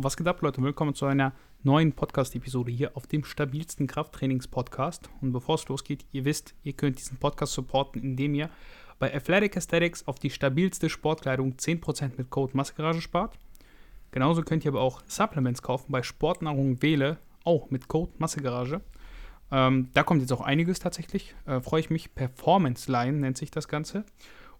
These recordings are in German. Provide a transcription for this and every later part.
Was geht ab, Leute? Willkommen zu einer neuen Podcast-Episode hier auf dem stabilsten Krafttrainings-Podcast. Und bevor es losgeht, ihr wisst, ihr könnt diesen Podcast supporten, indem ihr bei Athletic Aesthetics auf die stabilste Sportkleidung 10% mit Code Massegarage spart. Genauso könnt ihr aber auch Supplements kaufen bei Sportnahrung Wähle, auch mit Code Massegarage. Ähm, da kommt jetzt auch einiges tatsächlich. Äh, Freue ich mich. Performance Line nennt sich das Ganze.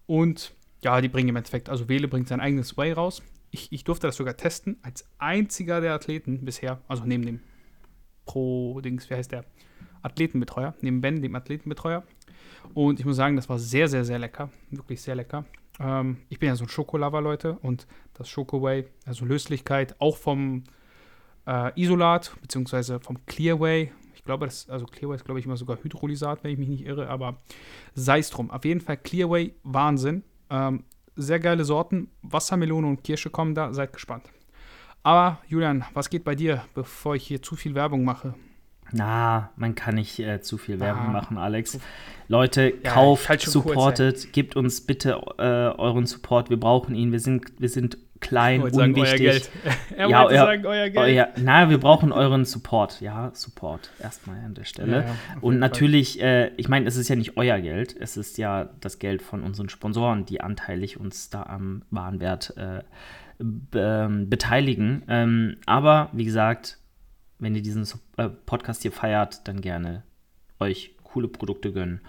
Und ja, die bringen im Endeffekt, also Wähle bringt sein eigenes Way raus. Ich, ich durfte das sogar testen, als einziger der Athleten bisher, also neben dem Pro-Dings, wie heißt der? Athletenbetreuer, neben Ben, dem Athletenbetreuer. Und ich muss sagen, das war sehr, sehr, sehr lecker. Wirklich sehr lecker. Ähm, ich bin ja so ein Schokolover, Leute. Und das Schokoway, also Löslichkeit, auch vom äh, Isolat, beziehungsweise vom Clearway. Ich glaube, das, also Clearway ist, glaube ich, immer sogar Hydrolysat, wenn ich mich nicht irre, aber sei es drum. Auf jeden Fall Clearway, Wahnsinn. Ähm, sehr geile Sorten. Wassermelone und Kirsche kommen da. Seid gespannt. Aber Julian, was geht bei dir, bevor ich hier zu viel Werbung mache? Na, man kann nicht äh, zu viel Werbung ah. machen, Alex. Leute, ja, kauft, supportet, kurz, gebt uns bitte äh, euren Support. Wir brauchen ihn. Wir sind, wir sind klein, ich unwichtig. Sagen, euer Geld. er ja, wollte ja, sagen, euer Geld. Euer, na, wir brauchen euren Support. Ja, Support erstmal an der Stelle. Ja, und natürlich, äh, ich meine, es ist ja nicht euer Geld. Es ist ja das Geld von unseren Sponsoren, die anteilig uns da am Warenwert äh, ähm, beteiligen. Ähm, aber wie gesagt, wenn ihr diesen äh, Podcast hier feiert, dann gerne euch coole Produkte gönnen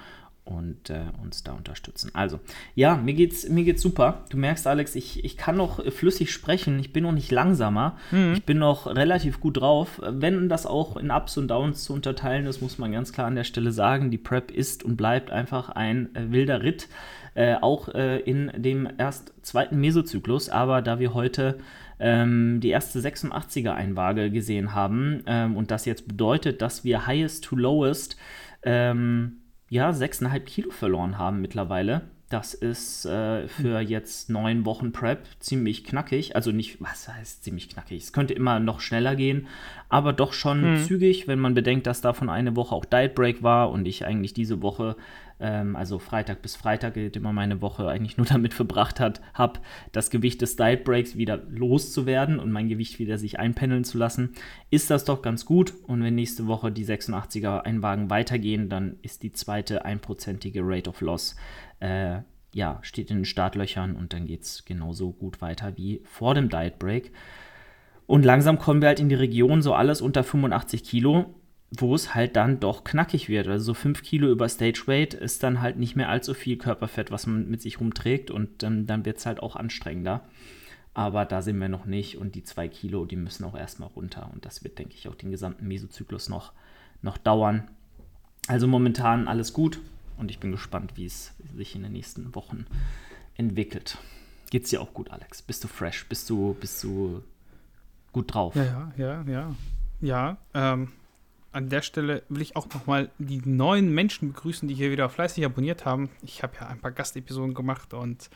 und äh, uns da unterstützen. Also, ja, mir geht's, mir geht's super. Du merkst, Alex, ich, ich kann noch flüssig sprechen. Ich bin noch nicht langsamer. Mhm. Ich bin noch relativ gut drauf. Wenn das auch in Ups und Downs zu unterteilen ist, muss man ganz klar an der Stelle sagen, die Prep ist und bleibt einfach ein äh, wilder Ritt. Äh, auch äh, in dem erst zweiten Mesozyklus. Aber da wir heute ähm, die erste 86er Einwaage gesehen haben ähm, und das jetzt bedeutet, dass wir Highest to Lowest ähm, ja, 6,5 Kilo verloren haben mittlerweile. Das ist äh, für jetzt neun Wochen Prep ziemlich knackig. Also nicht, was heißt ziemlich knackig? Es könnte immer noch schneller gehen, aber doch schon mhm. zügig, wenn man bedenkt, dass davon eine Woche auch Diet Break war und ich eigentlich diese Woche ähm, also Freitag bis Freitag immer meine Woche eigentlich nur damit verbracht hat, habe das Gewicht des Diet Breaks wieder loszuwerden und mein Gewicht wieder sich einpendeln zu lassen, ist das doch ganz gut. Und wenn nächste Woche die 86er Einwagen weitergehen, dann ist die zweite einprozentige Rate of Loss äh, ja, steht in den Startlöchern und dann geht es genauso gut weiter wie vor dem Diet Break. Und langsam kommen wir halt in die Region, so alles unter 85 Kilo wo es halt dann doch knackig wird. Also so 5 Kilo über Stage Weight ist dann halt nicht mehr allzu viel Körperfett, was man mit sich rumträgt und ähm, dann wird es halt auch anstrengender. Aber da sind wir noch nicht und die 2 Kilo, die müssen auch erstmal runter und das wird, denke ich, auch den gesamten Mesozyklus noch, noch dauern. Also momentan alles gut und ich bin gespannt, wie es sich in den nächsten Wochen entwickelt. Geht's dir auch gut, Alex? Bist du fresh? Bist du, bist du gut drauf? Ja, ja, ja, ja. Ja, ähm, an der Stelle will ich auch nochmal die neuen Menschen begrüßen, die hier wieder fleißig abonniert haben. Ich habe ja ein paar Gastepisoden gemacht und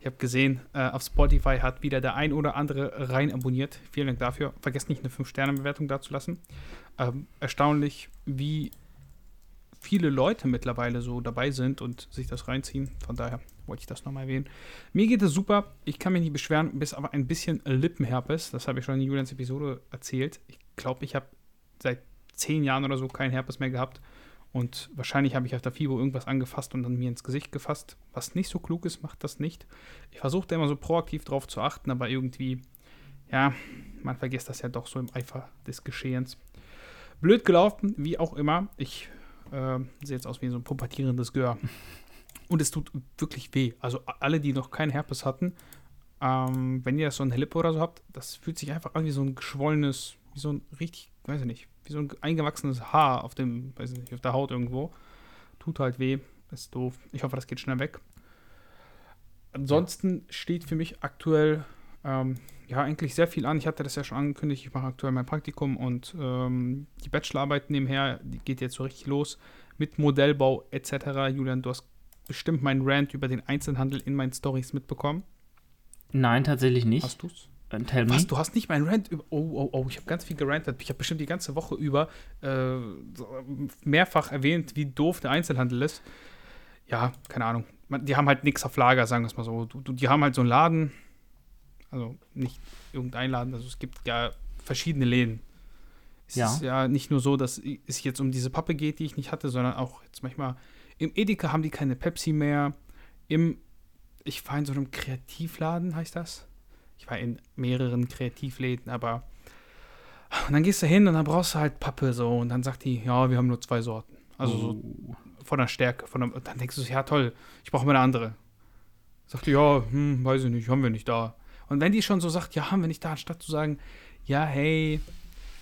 ich habe gesehen, äh, auf Spotify hat wieder der ein oder andere rein abonniert. Vielen Dank dafür. Vergesst nicht, eine 5-Sterne-Bewertung dazulassen. Ähm, erstaunlich, wie viele Leute mittlerweile so dabei sind und sich das reinziehen. Von daher wollte ich das nochmal erwähnen. Mir geht es super. Ich kann mich nicht beschweren, bis aber ein bisschen Lippenherpes. Das habe ich schon in Julians Episode erzählt. Ich glaube, ich habe seit zehn Jahren oder so keinen Herpes mehr gehabt. Und wahrscheinlich habe ich auf der FIBO irgendwas angefasst und dann mir ins Gesicht gefasst. Was nicht so klug ist, macht das nicht. Ich versuche da immer so proaktiv drauf zu achten, aber irgendwie, ja, man vergisst das ja doch so im Eifer des Geschehens. Blöd gelaufen, wie auch immer. Ich äh, sehe jetzt aus wie so ein pubertierendes Gör. Und es tut wirklich weh. Also alle, die noch keinen Herpes hatten, ähm, wenn ihr so eine Lippe oder so habt, das fühlt sich einfach an wie so ein geschwollenes, wie so ein richtig, weiß ich nicht, wie so ein eingewachsenes Haar auf dem, weiß ich nicht, auf der Haut irgendwo. Tut halt weh, ist doof. Ich hoffe, das geht schnell weg. Ansonsten steht für mich aktuell ähm, ja eigentlich sehr viel an. Ich hatte das ja schon angekündigt, ich mache aktuell mein Praktikum und ähm, die Bachelorarbeit nebenher, die geht jetzt so richtig los mit Modellbau etc. Julian, du hast bestimmt meinen Rant über den Einzelhandel in meinen Stories mitbekommen. Nein, tatsächlich nicht. Hast du's? Tell Was, du hast nicht meinen Rant über. Oh, oh, oh, ich habe ganz viel gerantet. Ich habe bestimmt die ganze Woche über äh, mehrfach erwähnt, wie doof der Einzelhandel ist. Ja, keine Ahnung. Die haben halt nichts auf Lager, sagen wir es mal so. Die haben halt so einen Laden, Also nicht irgendein Laden, also es gibt ja verschiedene Läden. Es ja. ist ja nicht nur so, dass es jetzt um diese Pappe geht, die ich nicht hatte, sondern auch jetzt manchmal im Edeka haben die keine Pepsi mehr. Im, ich war in so einem Kreativladen, heißt das. Ich war in mehreren Kreativläden, aber und dann gehst du hin und dann brauchst du halt Pappe so und dann sagt die, ja, wir haben nur zwei Sorten. Also so oh. von der Stärke, von der, dann denkst du, ja toll, ich brauche mal eine andere. Sagt die, ja, hm, weiß ich nicht, haben wir nicht da. Und wenn die schon so sagt, ja, haben wir nicht da, anstatt zu sagen, ja, hey,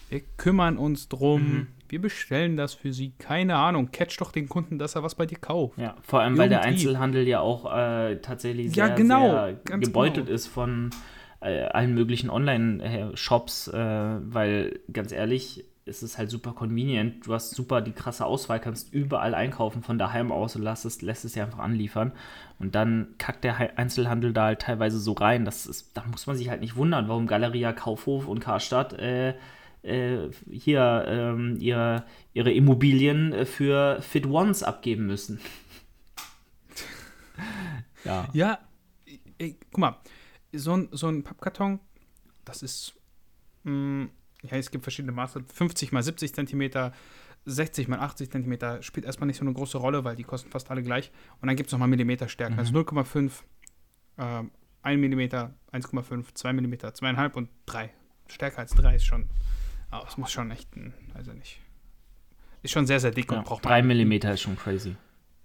wir kümmern uns drum, mhm. wir bestellen das für sie, keine Ahnung, catch doch den Kunden, dass er was bei dir kauft. Ja, vor allem, Irgendwie. weil der Einzelhandel ja auch äh, tatsächlich sehr, ja, genau, sehr gebeutelt genau. ist von äh, allen möglichen Online-Shops, äh, weil ganz ehrlich, es ist halt super convenient. Du hast super die krasse Auswahl, kannst überall einkaufen von daheim aus und lässt es, lässt es ja einfach anliefern. Und dann kackt der Einzelhandel da halt teilweise so rein. Das ist, da muss man sich halt nicht wundern, warum Galeria, Kaufhof und Karstadt äh, äh, hier ähm, ihre, ihre Immobilien äh, für Fit Ones abgeben müssen. ja. Ja, ey, guck mal, so ein, so ein Pappkarton, das ist, mh, mm, ja, es gibt verschiedene Maße, 50 mal 70 Zentimeter, 60 mal 80 Zentimeter, spielt erstmal nicht so eine große Rolle, weil die kosten fast alle gleich. Und dann gibt es nochmal Millimeterstärken, also mhm. also 0,5, äh, 1 Millimeter, 1,5, 2 Millimeter, 2,5 und 3. Stärker als 3 ist schon, oh, es muss schon echt, ein, also nicht, ist schon sehr, sehr dick ja, und braucht 3 Millimeter ist schon crazy.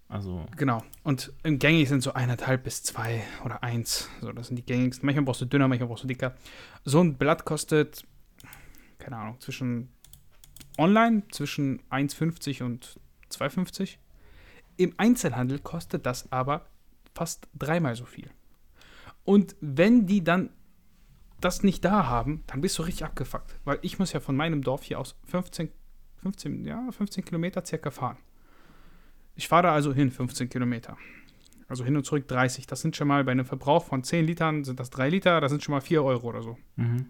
Also. Genau. Und im gängig sind so eineinhalb bis zwei oder eins. So, das sind die gängigsten. Manchmal brauchst du dünner, manchmal brauchst du dicker. So ein Blatt kostet, keine Ahnung, zwischen online zwischen 1,50 und 2,50. Im Einzelhandel kostet das aber fast dreimal so viel. Und wenn die dann das nicht da haben, dann bist du richtig abgefuckt. Weil ich muss ja von meinem Dorf hier aus 15, 15, ja, 15 Kilometer circa fahren. Ich fahre da also hin, 15 Kilometer. Also hin und zurück 30. Das sind schon mal bei einem Verbrauch von 10 Litern, sind das 3 Liter, das sind schon mal 4 Euro oder so. Mhm.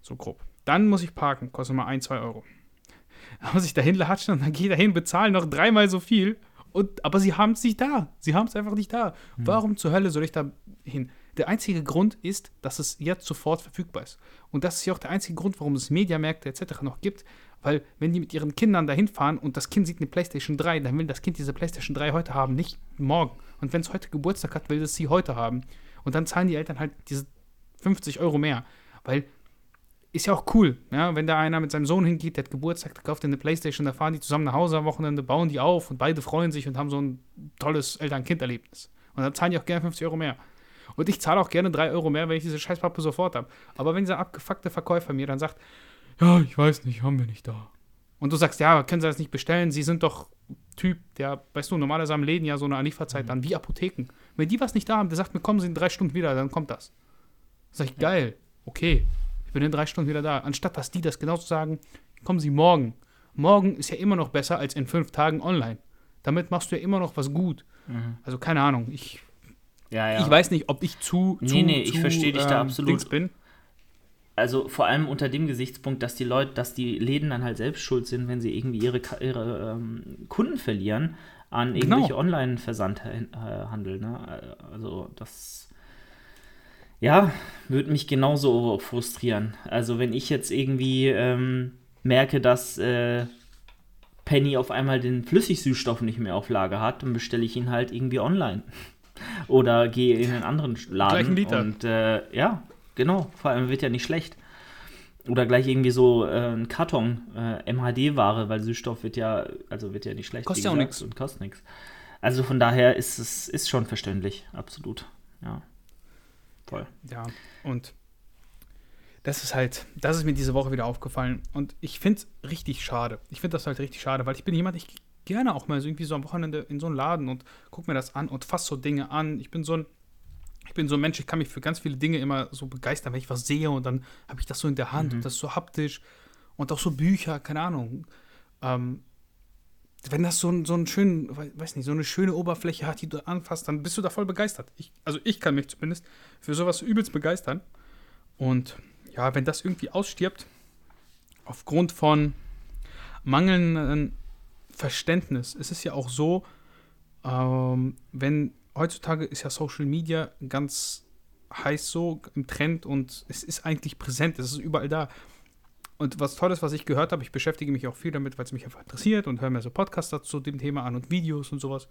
So grob. Dann muss ich parken, kostet mal 1, 2 Euro. Dann muss ich dahin latschen und dann gehe ich dahin, bezahle noch dreimal so viel. Und, aber sie haben es nicht da. Sie haben es einfach nicht da. Mhm. Warum zur Hölle soll ich da hin? Der einzige Grund ist, dass es jetzt sofort verfügbar ist. Und das ist ja auch der einzige Grund, warum es Mediamärkte etc. noch gibt, weil, wenn die mit ihren Kindern dahin fahren und das Kind sieht eine PlayStation 3, dann will das Kind diese PlayStation 3 heute haben, nicht morgen. Und wenn es heute Geburtstag hat, will es sie heute haben. Und dann zahlen die Eltern halt diese 50 Euro mehr. Weil ist ja auch cool, ja, wenn da einer mit seinem Sohn hingeht, der hat Geburtstag, der kauft eine Playstation, da fahren die zusammen nach Hause am Wochenende, bauen die auf und beide freuen sich und haben so ein tolles Eltern-Kind-Erlebnis. Und dann zahlen die auch gerne 50 Euro mehr. Und ich zahle auch gerne 3 Euro mehr, wenn ich diese Scheißpappe sofort habe. Aber wenn dieser abgefuckte Verkäufer mir dann sagt, ja, ich weiß nicht, haben wir nicht da. Und du sagst, ja, können Sie das nicht bestellen? Sie sind doch Typ, der, weißt du, normalerweise haben Läden ja so eine Lieferzeit mhm. dann wie Apotheken. Wenn die was nicht da haben, der sagt mir, kommen Sie in drei Stunden wieder, dann kommt das. Sag ich, geil, okay, ich bin in drei Stunden wieder da. Anstatt dass die das genauso sagen, kommen Sie morgen. Morgen ist ja immer noch besser als in fünf Tagen online. Damit machst du ja immer noch was gut. Mhm. Also keine Ahnung, ich, ja, ja. ich weiß nicht, ob ich zu, nee, zu, nee, ich verstehe dich da ähm, absolut. bin also vor allem unter dem Gesichtspunkt, dass die Leute, dass die Läden dann halt selbst schuld sind, wenn sie irgendwie ihre, ihre ähm, Kunden verlieren an genau. irgendwelche genau. Online-Versandhandel. Ne? Also das ja, würde mich genauso frustrieren. Also wenn ich jetzt irgendwie ähm, merke, dass äh, Penny auf einmal den Flüssigsüßstoff nicht mehr auf Lager hat, dann bestelle ich ihn halt irgendwie online. Oder gehe in einen anderen Laden. Gleichen Liter. Und äh, ja, Genau, vor allem wird ja nicht schlecht. Oder gleich irgendwie so äh, ein Karton äh, MHD-Ware, weil Süßstoff wird ja, also wird ja nicht schlecht. Kostet ja auch nichts. Und kostet nichts. Also von daher ist es ist schon verständlich, absolut. Ja. Toll. Ja, und das ist halt, das ist mir diese Woche wieder aufgefallen. Und ich finde es richtig schade. Ich finde das halt richtig schade, weil ich bin jemand, ich gerne auch mal so irgendwie so am Wochenende in so einen Laden und gucke mir das an und fasse so Dinge an. Ich bin so ein ich bin so ein Mensch, ich kann mich für ganz viele Dinge immer so begeistern, wenn ich was sehe und dann habe ich das so in der Hand mhm. und das so haptisch und auch so Bücher, keine Ahnung. Ähm, wenn das so, so einen schönen, weiß nicht, so eine schöne Oberfläche hat, die du anfasst, dann bist du da voll begeistert. Ich, also ich kann mich zumindest für sowas übelst begeistern. Und ja, wenn das irgendwie ausstirbt, aufgrund von mangelndem Verständnis, es ist ja auch so, ähm, wenn heutzutage ist ja Social Media ganz heiß so im Trend und es ist eigentlich präsent, es ist überall da. Und was Tolles, was ich gehört habe, ich beschäftige mich auch viel damit, weil es mich einfach interessiert und höre mir so Podcasts zu dem Thema an und Videos und sowas.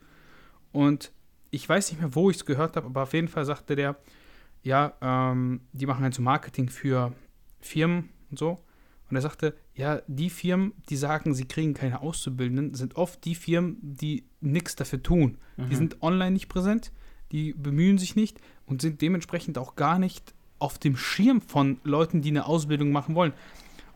Und ich weiß nicht mehr, wo ich es gehört habe, aber auf jeden Fall sagte der, ja, ähm, die machen halt so Marketing für Firmen und so. Und er sagte, ja, die Firmen, die sagen, sie kriegen keine Auszubildenden, sind oft die Firmen, die nichts dafür tun. Mhm. Die sind online nicht präsent, die bemühen sich nicht und sind dementsprechend auch gar nicht auf dem Schirm von Leuten, die eine Ausbildung machen wollen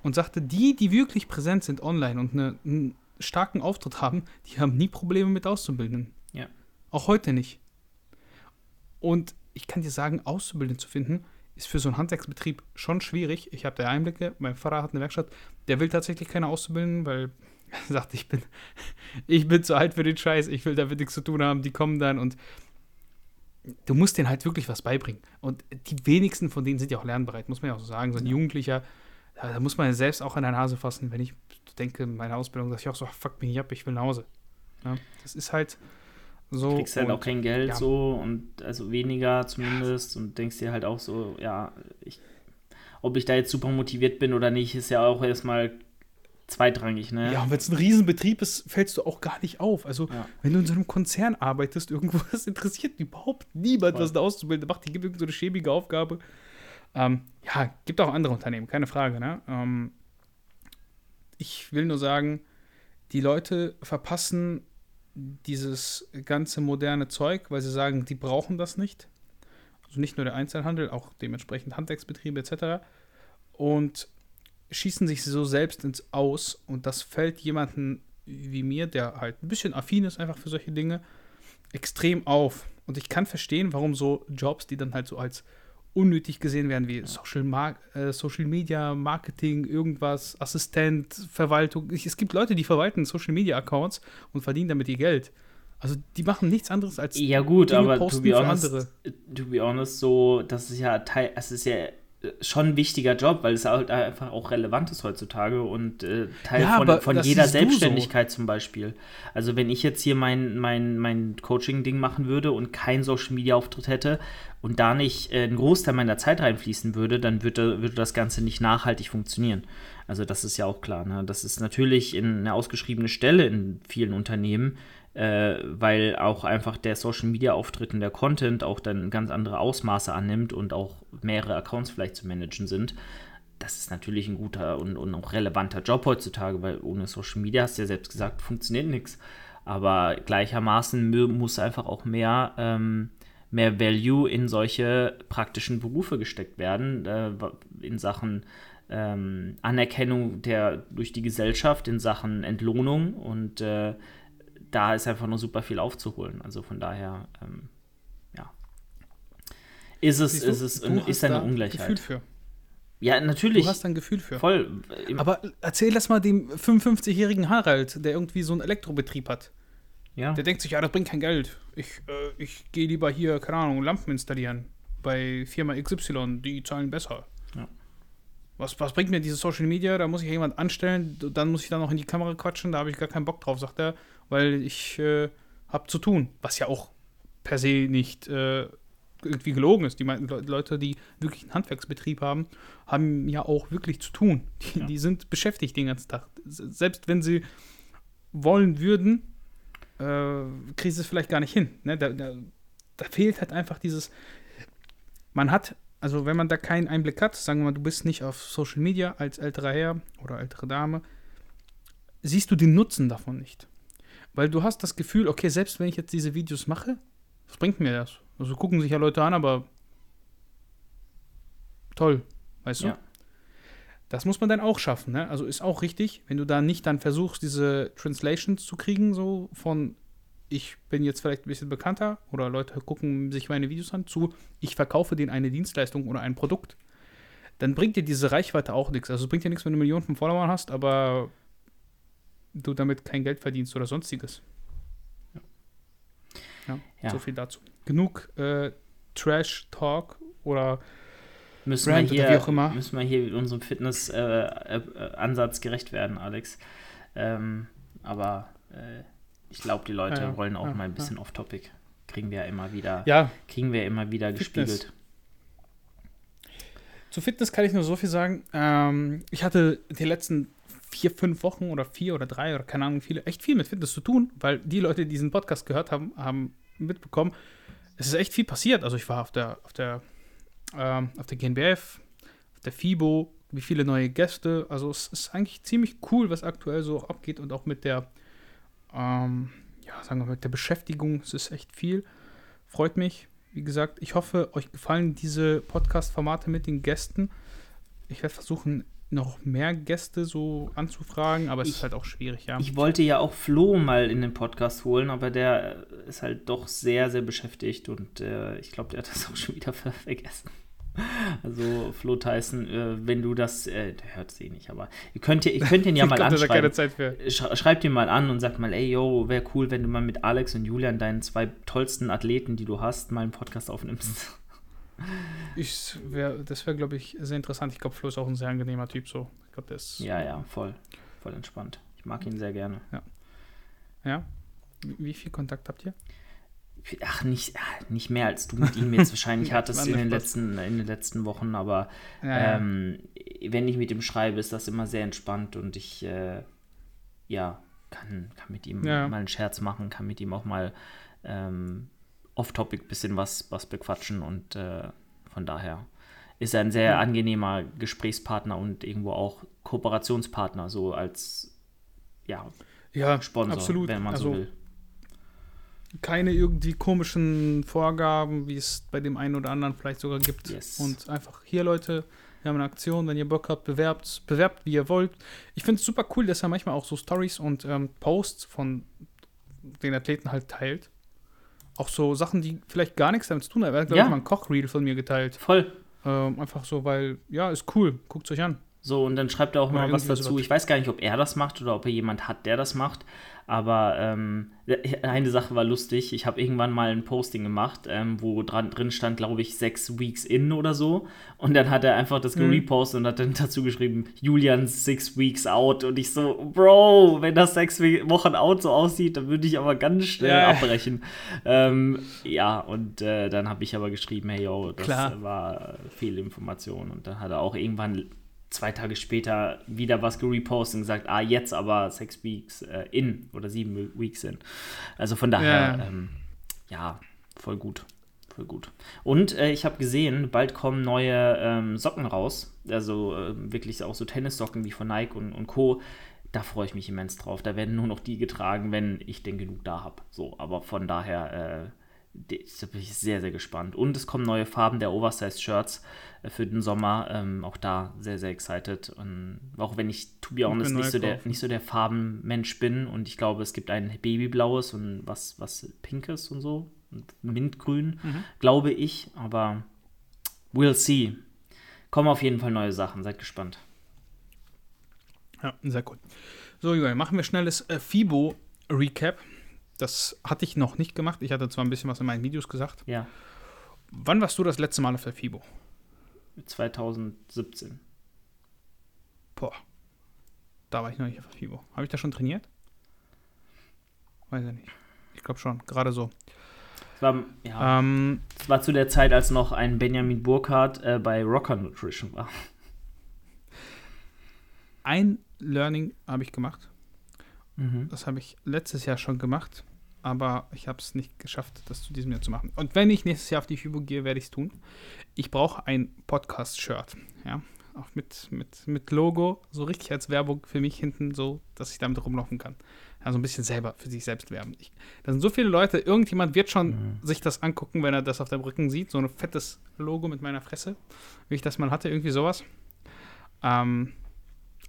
und sagte, die, die wirklich präsent sind online und eine, einen starken Auftritt haben, die haben nie Probleme mit Auszubildenden. Ja. Auch heute nicht. Und ich kann dir sagen, Auszubildende zu finden, ist für so einen Handwerksbetrieb schon schwierig. Ich habe da Einblicke. Mein Vater hat eine Werkstatt. Der will tatsächlich keine Auszubildenden, weil er sagt, ich bin, ich bin zu alt für den Scheiß. Ich will damit nichts zu tun haben. Die kommen dann und du musst denen halt wirklich was beibringen. Und die wenigsten von denen sind ja auch lernbereit, muss man ja auch so sagen. So ein Jugendlicher, da, muss man ja selbst auch an der Nase fassen, wenn ich denke, meine Ausbildung, sage ich auch so, fuck mich ab, ich will nach Hause. Ja, das ist halt so. Du kriegst halt auch kein Geld ja. so und also weniger zumindest und denkst dir halt auch so, ja, ich, ob ich da jetzt super motiviert bin oder nicht, ist ja auch erstmal zweitrangig, ne? Ja, und wenn es ein Riesenbetrieb ist, fällst du auch gar nicht auf. Also, ja. wenn du in so einem Konzern arbeitest, irgendwo, das interessiert überhaupt niemand, Voll. was der Auszubildende macht. Die gibt irgendeine so schäbige Aufgabe. Ähm, ja, gibt auch andere Unternehmen, keine Frage. Ne? Ähm, ich will nur sagen, die Leute verpassen dieses ganze moderne Zeug, weil sie sagen, die brauchen das nicht. Also nicht nur der Einzelhandel, auch dementsprechend Handwerksbetriebe etc. Und schießen sich so selbst ins Aus. Und das fällt jemanden wie mir, der halt ein bisschen affin ist einfach für solche Dinge, extrem auf. Und ich kann verstehen, warum so Jobs, die dann halt so als unnötig gesehen werden, wie Social, Mar äh, Social Media, Marketing, irgendwas, Assistent, Verwaltung. Es gibt Leute, die verwalten Social Media Accounts und verdienen damit ihr Geld. Also die machen nichts anderes als ja gut, Dinge aber to be honest. To be honest, so das ist ja Teil, es ist ja schon ein wichtiger Job, weil es halt einfach auch relevant ist heutzutage und äh, Teil ja, von, von jeder Selbstständigkeit so. zum Beispiel. Also wenn ich jetzt hier mein, mein, mein Coaching-Ding machen würde und keinen Social-Media-Auftritt hätte und da nicht äh, ein Großteil meiner Zeit reinfließen würde, dann würde, würde das Ganze nicht nachhaltig funktionieren. Also das ist ja auch klar. Ne? Das ist natürlich in eine ausgeschriebene Stelle in vielen Unternehmen, äh, weil auch einfach der Social Media Auftritt und der Content auch dann ganz andere Ausmaße annimmt und auch mehrere Accounts vielleicht zu managen sind. Das ist natürlich ein guter und, und auch relevanter Job heutzutage, weil ohne Social Media, hast du ja selbst gesagt, funktioniert nichts. Aber gleichermaßen muss einfach auch mehr, ähm, mehr Value in solche praktischen Berufe gesteckt werden, äh, in Sachen ähm, Anerkennung der, durch die Gesellschaft, in Sachen Entlohnung und äh, da ist einfach nur super viel aufzuholen. Also von daher, ähm, ja. Ist es, du, ist es ist eine Ungleichheit. Gefühl für. Ja, natürlich. Du hast ein Gefühl für. Voll. Aber erzähl das mal dem 55-jährigen Harald, der irgendwie so einen Elektrobetrieb hat. Ja. Der denkt sich, ja, das bringt kein Geld. Ich, äh, ich gehe lieber hier, keine Ahnung, Lampen installieren. Bei Firma XY, die zahlen besser. Ja. Was, was bringt mir dieses Social Media? Da muss ich jemand anstellen, dann muss ich dann noch in die Kamera quatschen, da habe ich gar keinen Bock drauf, sagt er weil ich äh, habe zu tun, was ja auch per se nicht äh, irgendwie gelogen ist. Die Leute, die wirklich einen Handwerksbetrieb haben, haben ja auch wirklich zu tun. Die, ja. die sind beschäftigt den ganzen Tag. Selbst wenn sie wollen würden, äh, kriegen sie es vielleicht gar nicht hin. Ne? Da, da, da, fehlt halt einfach dieses. Man hat, also wenn man da keinen Einblick hat, sagen wir mal, du bist nicht auf Social Media als älterer Herr oder ältere Dame, siehst du den Nutzen davon nicht. Weil du hast das Gefühl, okay, selbst wenn ich jetzt diese Videos mache, was bringt mir das? Also gucken sich ja Leute an, aber toll, weißt du? Ja. Das muss man dann auch schaffen, ne? Also ist auch richtig, wenn du da nicht dann versuchst, diese Translations zu kriegen, so von ich bin jetzt vielleicht ein bisschen bekannter oder Leute gucken sich meine Videos an, zu ich verkaufe denen eine Dienstleistung oder ein Produkt, dann bringt dir diese Reichweite auch nichts. Also es bringt dir nichts, wenn du Millionen von Followern hast, aber du damit kein Geld verdienst oder sonstiges. Ja. ja, ja. so viel dazu. Genug äh, Trash-Talk oder müssen Brand wir hier, wie auch immer. Müssen wir hier unserem Fitness-Ansatz äh, äh, gerecht werden, Alex. Ähm, aber äh, ich glaube, die Leute ja, wollen auch mal ein bisschen off-topic. Kriegen wir ja immer wieder, ja. kriegen wir immer wieder Fitness. gespiegelt. Zu Fitness kann ich nur so viel sagen. Ähm, ich hatte die letzten vier, fünf Wochen oder vier oder drei oder keine Ahnung, viele, echt viel mit Fitness zu tun, weil die Leute, die diesen Podcast gehört haben, haben mitbekommen, es ist echt viel passiert. Also ich war auf der, auf der, ähm, auf der GNBF, auf der FIBO, wie viele neue Gäste. Also es ist eigentlich ziemlich cool, was aktuell so abgeht und auch mit der, ähm, ja, sagen wir mal, mit der Beschäftigung. Es ist echt viel. Freut mich. Wie gesagt, ich hoffe, euch gefallen diese Podcast-Formate mit den Gästen. Ich werde versuchen, noch mehr Gäste so anzufragen, aber es ich, ist halt auch schwierig, ja. Ich wollte ja auch Flo mal in den Podcast holen, aber der ist halt doch sehr, sehr beschäftigt und äh, ich glaube, der hat das auch schon wieder vergessen. Also Flo Tyson, äh, wenn du das, äh, der hört es eh nicht, aber ihr könnt, ihr könnt ihn ja mal anschreiben. Keine Zeit für. Schreibt ihn mal an und sagt mal, ey, yo, wäre cool, wenn du mal mit Alex und Julian, deinen zwei tollsten Athleten, die du hast, mal einen Podcast aufnimmst. Ich wär, das wäre, glaube ich, sehr interessant. Ich glaube, Flo ist auch ein sehr angenehmer Typ so. Ich glaube, ist. Ja, ja, voll. Voll entspannt. Ich mag ihn sehr gerne. Ja. Ja? Wie viel Kontakt habt ihr? Ach, nicht, nicht mehr als du mit ihm jetzt wahrscheinlich hattest in den, letzten, in den letzten Wochen, aber ja, ähm, ja. wenn ich mit ihm schreibe, ist das immer sehr entspannt und ich, äh, ja, kann, kann mit ihm ja. mal einen Scherz machen, kann mit ihm auch mal ähm, off-topic bisschen was, was bequatschen und äh, von daher ist er ein sehr angenehmer Gesprächspartner und irgendwo auch Kooperationspartner, so als ja, ja Sponsor, absolut. wenn man also, so will. Keine irgendwie komischen Vorgaben, wie es bei dem einen oder anderen vielleicht sogar gibt. Yes. Und einfach hier, Leute, wir haben eine Aktion, wenn ihr Bock habt, bewerbt, bewerbt, wie ihr wollt. Ich finde es super cool, dass er manchmal auch so Stories und ähm, Posts von den Athleten halt teilt. Auch so Sachen, die vielleicht gar nichts damit zu tun haben. Er hat, glaube ja. ich, mal ein Kochreel von mir geteilt. Voll. Ähm, einfach so, weil, ja, ist cool. Guckt es euch an. So, und dann schreibt er auch mal was dazu. Ich weiß gar nicht, ob er das macht oder ob er jemand hat, der das macht. Aber ähm, eine Sache war lustig. Ich habe irgendwann mal ein Posting gemacht, ähm, wo dran, drin stand, glaube ich, sechs Weeks in oder so. Und dann hat er einfach das mhm. gerepostet und hat dann dazu geschrieben, Julian six weeks out. Und ich so, Bro, wenn das sechs Wochen out so aussieht, dann würde ich aber ganz schnell ja. abbrechen. Ähm, ja, und äh, dann habe ich aber geschrieben, hey, yo, das Klar. war Fehlinformation. Und dann hat er auch irgendwann zwei Tage später wieder was gerepostet und gesagt, ah, jetzt aber sechs Weeks äh, in oder sieben Weeks in. Also von daher, ja, ähm, ja voll gut. Voll gut. Und äh, ich habe gesehen, bald kommen neue ähm, Socken raus. Also äh, wirklich auch so Tennissocken wie von Nike und, und Co. Da freue ich mich immens drauf. Da werden nur noch die getragen, wenn ich denn genug da habe. So, aber von daher äh, da bin ich sehr, sehr gespannt. Und es kommen neue Farben der Oversize-Shirts äh, für den Sommer. Ähm, auch da sehr, sehr excited. Und auch wenn ich, to be honest, nicht so, der, nicht so der Farbenmensch bin. Und ich glaube, es gibt ein Babyblaues und was, was Pinkes und so. Und Mintgrün, mhm. glaube ich. Aber we'll see. Kommen auf jeden Fall neue Sachen. Seid gespannt. Ja, sehr gut. So, Julian, machen wir schnelles äh, FIBO-Recap. Das hatte ich noch nicht gemacht. Ich hatte zwar ein bisschen was in meinen Videos gesagt. Ja. Wann warst du das letzte Mal auf der FIBO? 2017. Boah. Da war ich noch nicht auf der FIBO. Habe ich da schon trainiert? Weiß ich nicht. Ich glaube schon. Gerade so. Es war, ja, ähm, es war zu der Zeit, als noch ein Benjamin Burkhardt äh, bei Rocker Nutrition war. Ein Learning habe ich gemacht. Mhm. Das habe ich letztes Jahr schon gemacht aber ich habe es nicht geschafft, das zu diesem Jahr zu machen. Und wenn ich nächstes Jahr auf die FIBO gehe, werde ich es tun. Ich brauche ein Podcast-Shirt, ja, auch mit, mit, mit Logo, so richtig als Werbung für mich hinten, so, dass ich damit rumlaufen kann. Also ein bisschen selber für sich selbst werben. Ich, da sind so viele Leute, irgendjemand wird schon mhm. sich das angucken, wenn er das auf der Rücken sieht, so ein fettes Logo mit meiner Fresse, wie ich das mal hatte, irgendwie sowas. Ähm,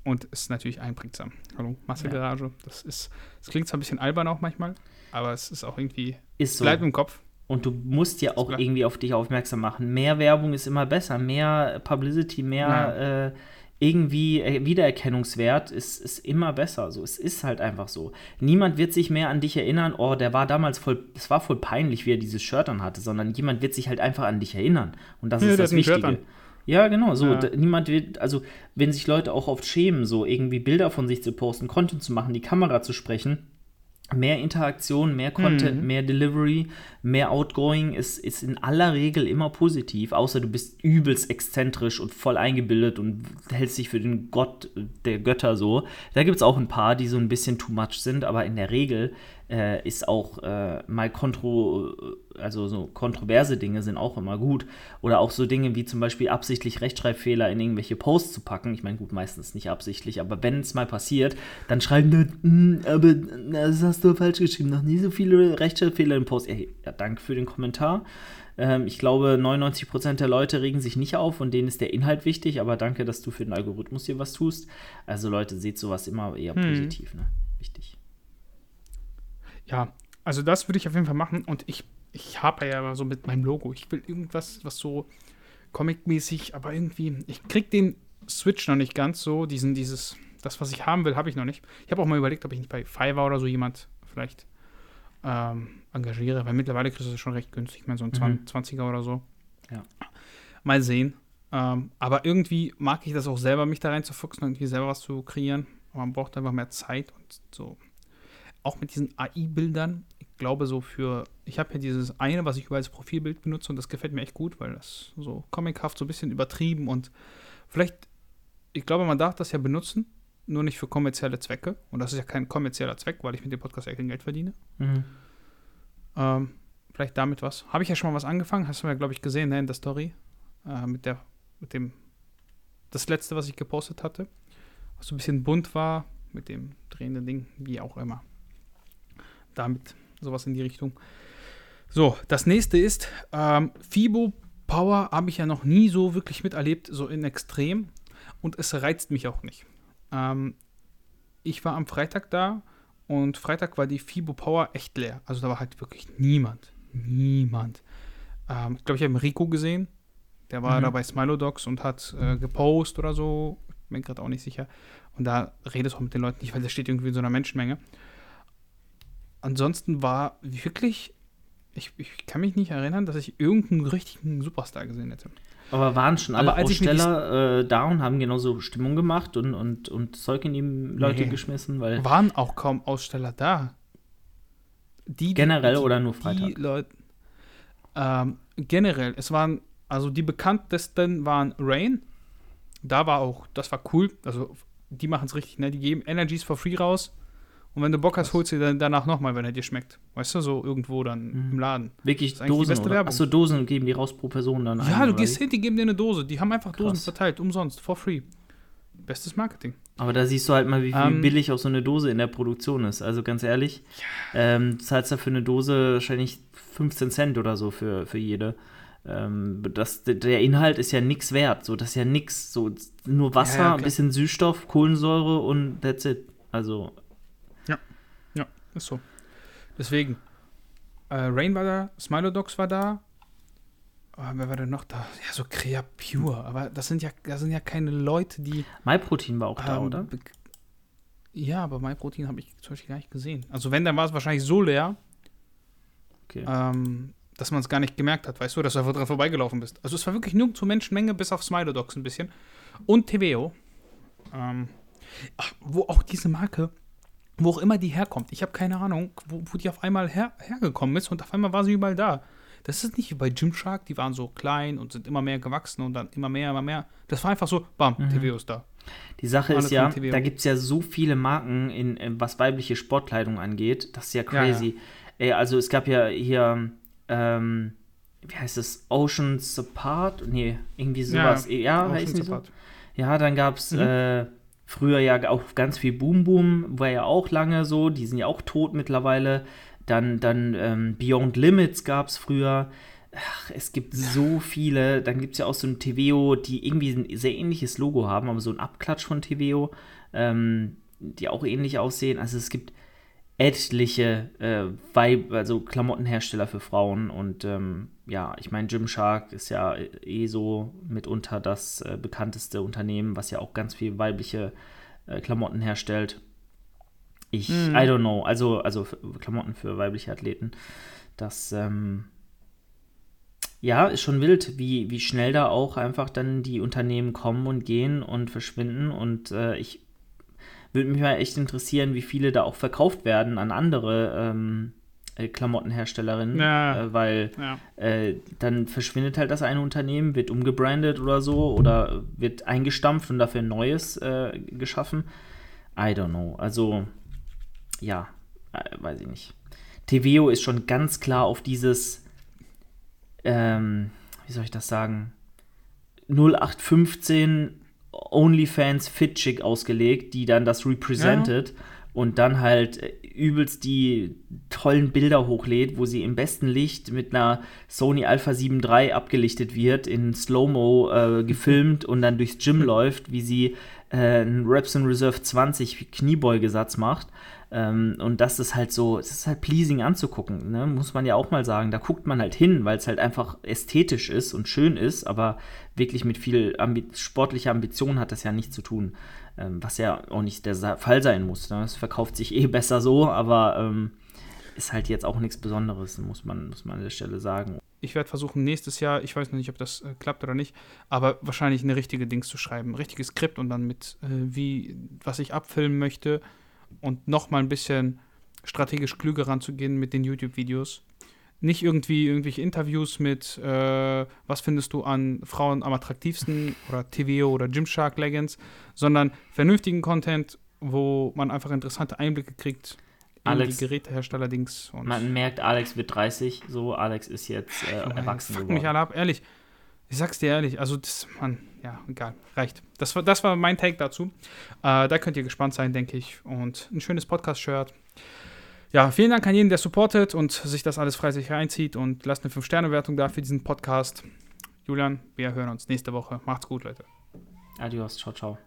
und ist natürlich einprägsam. Hallo, Massegarage. Ja. Das ist, das klingt zwar ein bisschen albern auch manchmal, aber es ist auch irgendwie, ist so. bleibt im Kopf. Und du musst ja auch irgendwie auf dich aufmerksam machen. Mehr Werbung ist immer besser, mehr Publicity, mehr ja. äh, irgendwie äh, Wiedererkennungswert ist, ist immer besser. So, es ist halt einfach so. Niemand wird sich mehr an dich erinnern, oh, der war damals voll, es war voll peinlich, wie er dieses Shirt an hatte, sondern jemand wird sich halt einfach an dich erinnern. Und das ja, ist das Wichtige. Ja, genau, so. Ja. Niemand wird, also, wenn sich Leute auch oft schämen, so irgendwie Bilder von sich zu posten, Content zu machen, die Kamera zu sprechen, mehr Interaktion, mehr Content, mhm. mehr Delivery, mehr Outgoing ist, ist in aller Regel immer positiv, außer du bist übelst exzentrisch und voll eingebildet und hältst dich für den Gott der Götter so. Da gibt es auch ein paar, die so ein bisschen too much sind, aber in der Regel äh, ist auch äh, mal kontro, also so kontroverse Dinge sind auch immer gut. Oder auch so Dinge wie zum Beispiel absichtlich Rechtschreibfehler in irgendwelche Posts zu packen. Ich meine, gut, meistens nicht absichtlich, aber wenn es mal passiert, dann schreiben die, hm, aber das hast du falsch geschrieben, noch nie so viele Rechtschreibfehler im Post. Ja, ja danke für den Kommentar. Ähm, ich glaube, 99% der Leute regen sich nicht auf und denen ist der Inhalt wichtig, aber danke, dass du für den Algorithmus hier was tust. Also Leute, seht sowas immer eher hm. positiv, ne? Wichtig. Ja, also das würde ich auf jeden Fall machen und ich, ich habe ja so mit meinem Logo. Ich will irgendwas, was so comic-mäßig, aber irgendwie, ich krieg den Switch noch nicht ganz so, diesen, dieses, das, was ich haben will, habe ich noch nicht. Ich habe auch mal überlegt, ob ich nicht bei Fiverr oder so jemand vielleicht ähm, engagiere, weil mittlerweile kriegst du das schon recht günstig, ich meine so ein mhm. 20er oder so. Ja. Mal sehen. Ähm, aber irgendwie mag ich das auch selber, mich da reinzufuchsen und irgendwie selber was zu kreieren. Aber man braucht einfach mehr Zeit und so auch mit diesen AI-Bildern, glaube so für, ich habe ja dieses eine, was ich über als Profilbild benutze und das gefällt mir echt gut, weil das so comichaft, so ein bisschen übertrieben und vielleicht, ich glaube, man darf das ja benutzen, nur nicht für kommerzielle Zwecke. Und das ist ja kein kommerzieller Zweck, weil ich mit dem Podcast ja kein Geld verdiene. Mhm. Ähm, vielleicht damit was. Habe ich ja schon mal was angefangen, hast du ja, glaube ich, gesehen, ne, in der Story. Äh, mit der, mit dem, das letzte, was ich gepostet hatte. Was so ein bisschen bunt war, mit dem drehenden Ding, wie auch immer damit sowas in die Richtung. So, das nächste ist, ähm, Fibo Power habe ich ja noch nie so wirklich miterlebt, so in Extrem. Und es reizt mich auch nicht. Ähm, ich war am Freitag da und Freitag war die Fibo Power echt leer. Also da war halt wirklich niemand. Niemand. Ähm, ich glaube, ich habe Rico gesehen. Der war mhm. da bei Smilodogs und hat äh, gepostet oder so. Ich bin gerade auch nicht sicher. Und da redest du auch mit den Leuten nicht, weil der steht irgendwie in so einer Menschenmenge ansonsten war wirklich, ich, ich kann mich nicht erinnern, dass ich irgendeinen richtigen Superstar gesehen hätte. Aber waren schon alle Aussteller äh, da und haben genauso Stimmung gemacht und, und, und Zeug in die Leute nee. geschmissen? Weil waren auch kaum Aussteller da. Die, generell die, oder nur Freitag? Leute, ähm, generell, es waren, also die bekanntesten waren Rain. Da war auch, das war cool. Also die machen es richtig, ne? Die geben Energies for free raus. Und wenn du Bock hast, holst du dann danach nochmal, wenn er dir schmeckt. Weißt du, so irgendwo dann mhm. im Laden. Wirklich Dosen? Achso, Dosen geben die raus pro Person dann. Ja, ein, du gehst hin, die geben dir eine Dose. Die haben einfach Krass. Dosen verteilt, umsonst, for free. Bestes Marketing. Aber da siehst du halt mal, wie, wie ähm, billig auch so eine Dose in der Produktion ist. Also ganz ehrlich, ja. ähm, zahlst da für eine Dose wahrscheinlich 15 Cent oder so für, für jede. Ähm, das, der Inhalt ist ja nichts wert. So, das ist ja nichts. So, nur Wasser, ja, ja, ein bisschen Süßstoff, Kohlensäure und that's it. Also ist so. Deswegen. Äh, Rain war da, Smilodogs war da. Oh, wer war denn noch da? Ja, so Crea Pure. Aber das sind ja, das sind ja keine Leute, die. MyProtein war auch ähm, da, oder? Ja, aber MyProtein habe ich zum Beispiel gar nicht gesehen. Also wenn, dann war es wahrscheinlich so leer, okay. ähm, dass man es gar nicht gemerkt hat, weißt du, dass du einfach dran vorbeigelaufen bist. Also es war wirklich nur zur Menschenmenge, bis auf Smilodogs ein bisschen. Und TVO. Ähm, ach, wo auch diese Marke wo auch immer die herkommt. Ich habe keine Ahnung, wo, wo die auf einmal her, hergekommen ist und auf einmal war sie überall da. Das ist nicht wie bei Gymshark, die waren so klein und sind immer mehr gewachsen und dann immer mehr, immer mehr. Das war einfach so, bam, mhm. TVO ist da. Die Sache Alles ist ja, da gibt es ja so viele Marken, in, in, was weibliche Sportkleidung angeht. Das ist ja crazy. Ja, ja. Ey, also es gab ja hier, ähm, wie heißt es, Oceans Apart? Nee, irgendwie sowas. Ja, ja heißt so? Ja, dann gab es mhm. äh, Früher ja auch ganz viel Boom Boom, war ja auch lange so, die sind ja auch tot mittlerweile. Dann, dann ähm, Beyond Limits gab es früher. Ach, es gibt so viele. Dann gibt es ja auch so ein TVO, die irgendwie ein sehr ähnliches Logo haben, aber so ein Abklatsch von TVO, ähm, die auch ähnlich aussehen. Also es gibt etliche äh, Vibe, also Klamottenhersteller für Frauen und ähm, ja, ich meine, Gymshark ist ja eh so mitunter das äh, bekannteste Unternehmen, was ja auch ganz viel weibliche äh, Klamotten herstellt. Ich, mm. I don't know, also, also Klamotten für weibliche Athleten. Das, ähm, ja, ist schon wild, wie, wie schnell da auch einfach dann die Unternehmen kommen und gehen und verschwinden. Und äh, ich Würde mich mal echt interessieren, wie viele da auch verkauft werden an andere ähm, äh, Klamottenherstellerinnen, ja. äh, weil ja. äh, dann verschwindet halt das eine Unternehmen, wird umgebrandet oder so oder wird eingestampft und dafür ein neues äh, geschaffen. I don't know. Also, ja, äh, weiß ich nicht. TVO ist schon ganz klar auf dieses, ähm, wie soll ich das sagen, 0815 OnlyFans Fit Chick ausgelegt, die dann das represented ja. und dann halt äh, übelst die tollen Bilder hochlädt, wo sie im besten Licht mit einer Sony Alpha 7 III abgelichtet wird, in Slow-Mo äh, gefilmt und dann durchs Gym läuft, wie sie äh, einen Repson Reserve 20 Kniebeugesatz macht. Ähm, und das ist halt so, es ist halt pleasing anzugucken, ne? muss man ja auch mal sagen. Da guckt man halt hin, weil es halt einfach ästhetisch ist und schön ist, aber wirklich mit viel Ambi sportlicher Ambition hat das ja nichts zu tun. Ähm, was ja auch nicht der Fall sein muss. Ne? Es verkauft sich eh besser so, aber ähm, ist halt jetzt auch nichts Besonderes, muss man, muss man an der Stelle sagen. Ich werde versuchen, nächstes Jahr, ich weiß noch nicht, ob das äh, klappt oder nicht, aber wahrscheinlich eine richtige Dings zu schreiben. Ein richtiges Skript und dann mit, äh, wie, was ich abfilmen möchte und noch mal ein bisschen strategisch klüger ranzugehen mit den YouTube-Videos. Nicht irgendwie irgendwelche Interviews mit, äh, was findest du an Frauen am attraktivsten oder TVO oder Gymshark Legends, sondern vernünftigen Content, wo man einfach interessante Einblicke kriegt in Alex, die Gerätehersteller-Dings. Man merkt, Alex wird 30, so, Alex ist jetzt äh, erwachsen geworden. mich alle ab, ehrlich. Ich sag's dir ehrlich, also das, man, ja, egal, reicht. Das war, das war mein Take dazu. Äh, da könnt ihr gespannt sein, denke ich. Und ein schönes Podcast-Shirt. Ja, vielen Dank an jeden, der supportet und sich das alles freiwillig reinzieht und lasst eine 5-Sterne-Wertung da für diesen Podcast. Julian, wir hören uns nächste Woche. Macht's gut, Leute. Adios, ciao, ciao.